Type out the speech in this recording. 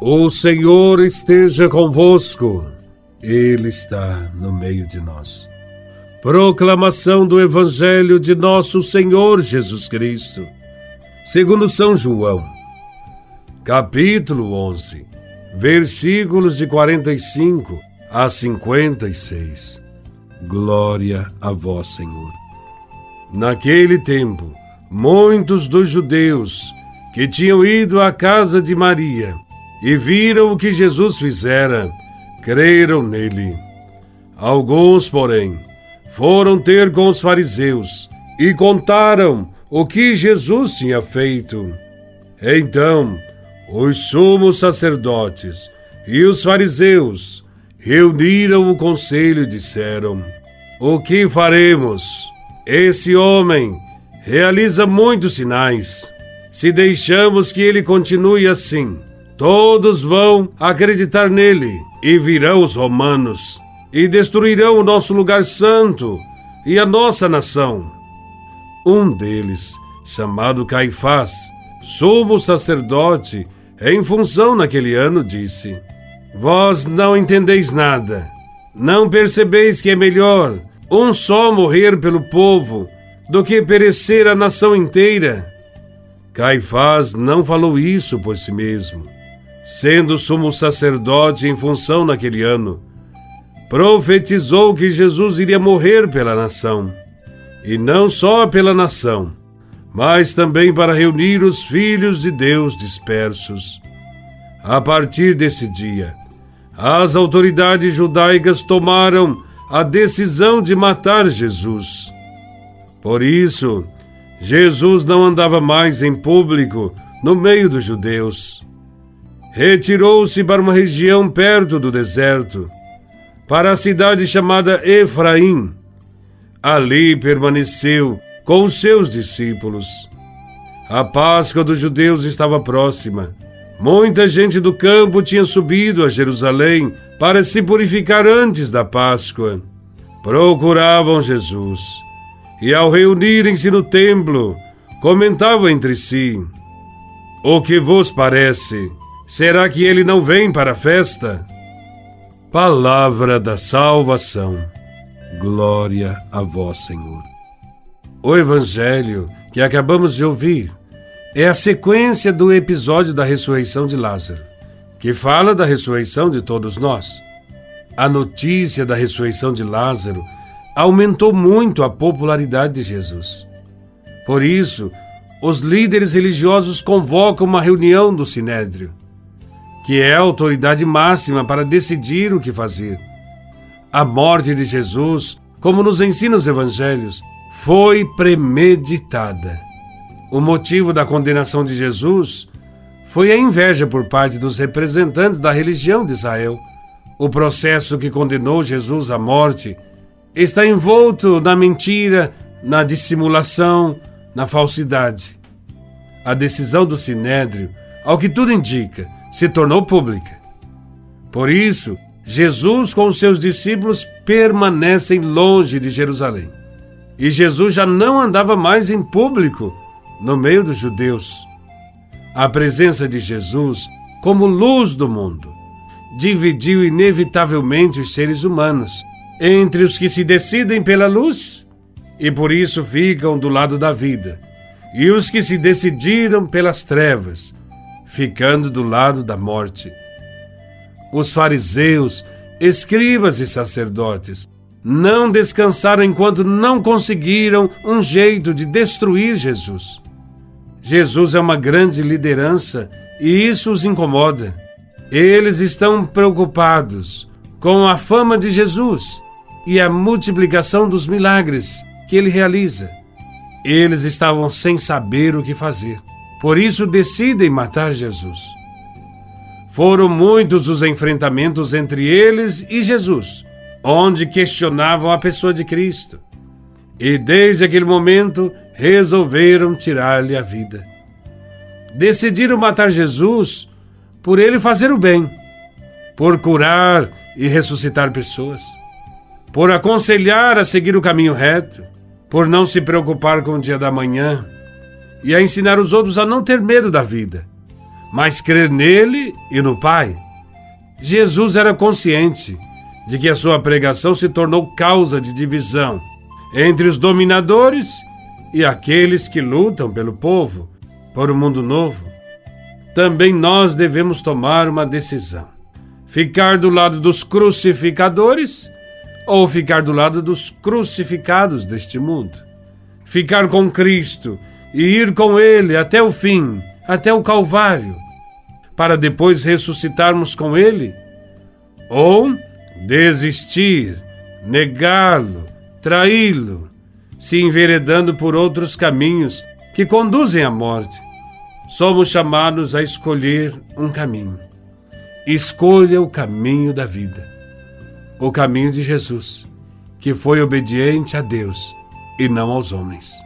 O Senhor esteja convosco, Ele está no meio de nós. Proclamação do Evangelho de Nosso Senhor Jesus Cristo, segundo São João, capítulo 11, versículos de 45 a 56. Glória a Vós, Senhor. Naquele tempo, muitos dos judeus que tinham ido à casa de Maria e viram o que Jesus fizera, creram nele. Alguns, porém, foram ter com os fariseus e contaram o que Jesus tinha feito. Então, os sumos sacerdotes e os fariseus reuniram o conselho e disseram: O que faremos? Esse homem realiza muitos sinais. Se deixamos que ele continue assim, Todos vão acreditar nele, e virão os romanos, e destruirão o nosso lugar santo e a nossa nação. Um deles, chamado Caifás, sumo sacerdote, em função naquele ano, disse: Vós não entendeis nada. Não percebeis que é melhor um só morrer pelo povo do que perecer a nação inteira? Caifás não falou isso por si mesmo sendo sumo sacerdote em função naquele ano, profetizou que Jesus iria morrer pela nação, e não só pela nação, mas também para reunir os filhos de Deus dispersos. A partir desse dia, as autoridades judaicas tomaram a decisão de matar Jesus. Por isso, Jesus não andava mais em público no meio dos judeus retirou-se para uma região perto do deserto, para a cidade chamada Efraim. Ali permaneceu com os seus discípulos. A Páscoa dos judeus estava próxima. Muita gente do campo tinha subido a Jerusalém para se purificar antes da Páscoa. Procuravam Jesus e, ao reunirem-se no templo, comentavam entre si: O que vos parece? Será que ele não vem para a festa? Palavra da salvação. Glória a vós, Senhor. O evangelho que acabamos de ouvir é a sequência do episódio da ressurreição de Lázaro, que fala da ressurreição de todos nós. A notícia da ressurreição de Lázaro aumentou muito a popularidade de Jesus. Por isso, os líderes religiosos convocam uma reunião do Sinédrio que é a autoridade máxima para decidir o que fazer. A morte de Jesus, como nos ensina os evangelhos, foi premeditada. O motivo da condenação de Jesus foi a inveja por parte dos representantes da religião de Israel. O processo que condenou Jesus à morte está envolto na mentira, na dissimulação, na falsidade. A decisão do sinédrio, ao que tudo indica, se tornou pública. Por isso, Jesus com seus discípulos permanecem longe de Jerusalém. E Jesus já não andava mais em público no meio dos judeus. A presença de Jesus, como luz do mundo, dividiu inevitavelmente os seres humanos entre os que se decidem pela luz e por isso ficam do lado da vida, e os que se decidiram pelas trevas ficando do lado da morte. Os fariseus, escribas e sacerdotes não descansaram enquanto não conseguiram um jeito de destruir Jesus. Jesus é uma grande liderança e isso os incomoda. Eles estão preocupados com a fama de Jesus e a multiplicação dos milagres que ele realiza. Eles estavam sem saber o que fazer. Por isso decidem matar Jesus. Foram muitos os enfrentamentos entre eles e Jesus, onde questionavam a pessoa de Cristo. E desde aquele momento resolveram tirar-lhe a vida. Decidiram matar Jesus por ele fazer o bem, por curar e ressuscitar pessoas, por aconselhar a seguir o caminho reto, por não se preocupar com o dia da manhã e a ensinar os outros a não ter medo da vida, mas crer nele e no Pai. Jesus era consciente de que a sua pregação se tornou causa de divisão entre os dominadores e aqueles que lutam pelo povo, por um mundo novo. Também nós devemos tomar uma decisão: ficar do lado dos crucificadores ou ficar do lado dos crucificados deste mundo. Ficar com Cristo e ir com Ele até o fim, até o Calvário, para depois ressuscitarmos com Ele? Ou desistir, negá-lo, traí-lo, se enveredando por outros caminhos que conduzem à morte? Somos chamados a escolher um caminho. Escolha o caminho da vida o caminho de Jesus, que foi obediente a Deus e não aos homens.